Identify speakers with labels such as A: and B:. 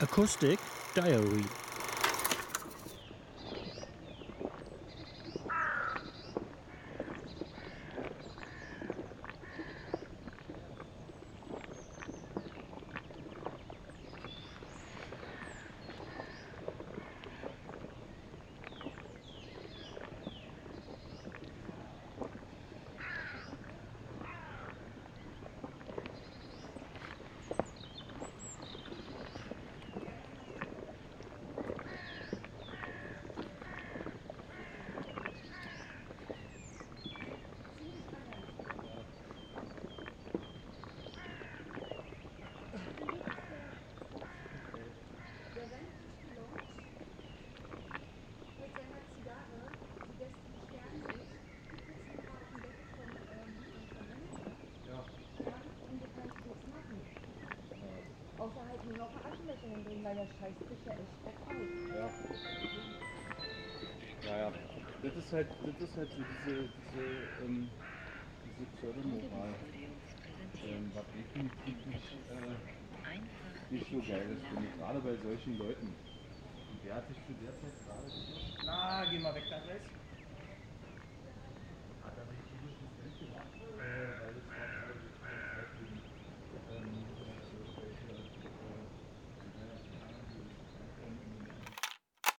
A: Acoustic Diary
B: nur noch Aschenbecher hinbringen, weil der Scheiß bricht ja echt drauf aus.
C: Ja. Naja, das ist halt, das ist halt so diese, diese, ähm, diese Pseudomoral, ähm, was definitiv nicht, äh, nicht so geil ist, finde gerade bei solchen Leuten. Und der hat sich zu der Zeit gerade.